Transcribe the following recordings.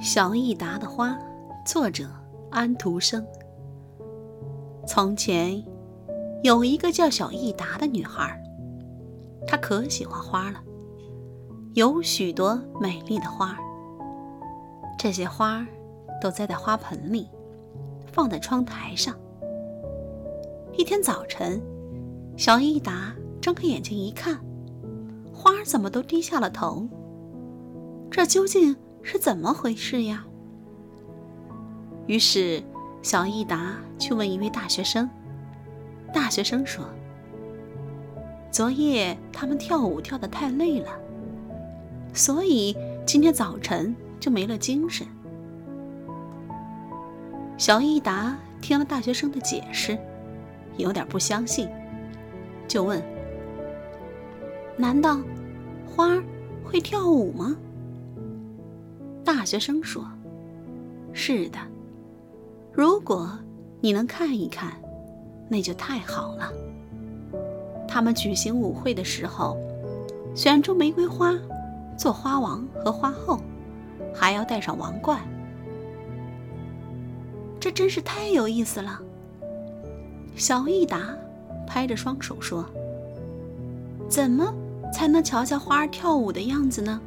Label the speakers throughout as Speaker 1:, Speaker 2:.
Speaker 1: 小益达的花，作者安徒生。从前有一个叫小益达的女孩，她可喜欢花了，有许多美丽的花。这些花都栽在花盆里，放在窗台上。一天早晨，小益达睁开眼睛一看，花怎么都低下了头？这究竟？是怎么回事呀？于是，小益达去问一位大学生。大学生说：“昨夜他们跳舞跳得太累了，所以今天早晨就没了精神。”小益达听了大学生的解释，有点不相信，就问：“难道花会跳舞吗？”大学生说：“是的，如果你能看一看，那就太好了。他们举行舞会的时候，选出玫瑰花做花王和花后，还要戴上王冠。这真是太有意思了。”小益达拍着双手说：“怎么才能瞧瞧花儿跳舞的样子呢？”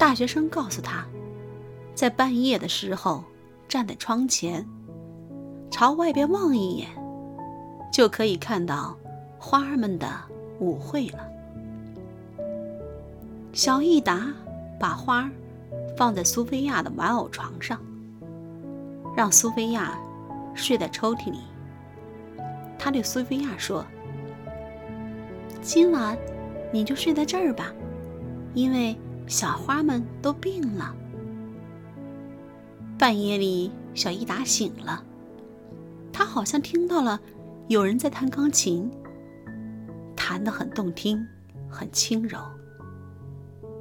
Speaker 1: 大学生告诉他，在半夜的时候，站在窗前，朝外边望一眼，就可以看到花儿们的舞会了。小益达把花儿放在苏菲亚的玩偶床上，让苏菲亚睡在抽屉里。他对苏菲亚说：“今晚你就睡在这儿吧，因为……”小花们都病了。半夜里，小伊达醒了，他好像听到了有人在弹钢琴，弹得很动听，很轻柔。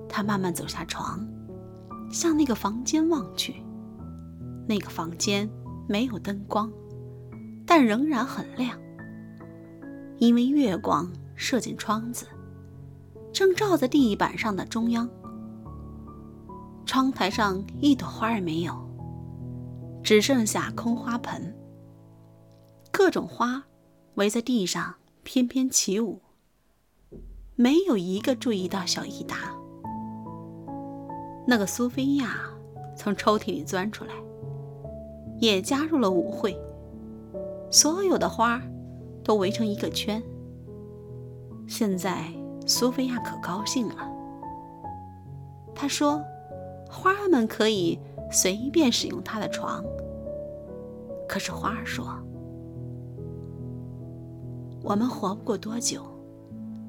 Speaker 1: 他慢慢走下床，向那个房间望去。那个房间没有灯光，但仍然很亮，因为月光射进窗子，正照在地板上的中央。窗台上一朵花儿没有，只剩下空花盆。各种花围在地上翩翩起舞，没有一个注意到小益达。那个苏菲亚从抽屉里钻出来，也加入了舞会。所有的花都围成一个圈。现在苏菲亚可高兴了，她说。花儿们可以随便使用他的床，可是花儿说：“我们活不过多久，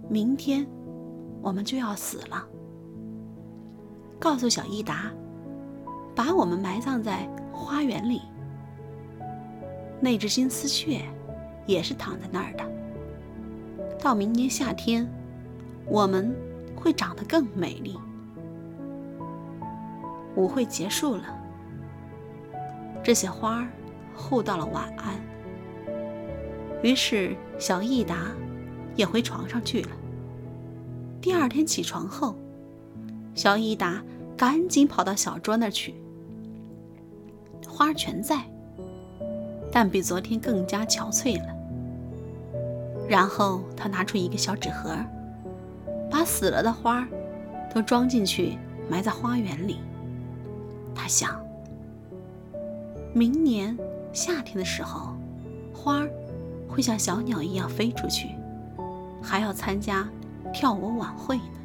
Speaker 1: 明天我们就要死了。”告诉小益达，把我们埋葬在花园里。那只金丝雀也是躺在那儿的。到明年夏天，我们会长得更美丽。舞会结束了，这些花儿互道了晚安。于是小益达也回床上去了。第二天起床后，小益达赶紧跑到小桌那儿去，花儿全在，但比昨天更加憔悴了。然后他拿出一个小纸盒，把死了的花都装进去，埋在花园里。想，明年夏天的时候，花儿会像小鸟一样飞出去，还要参加跳舞晚会呢。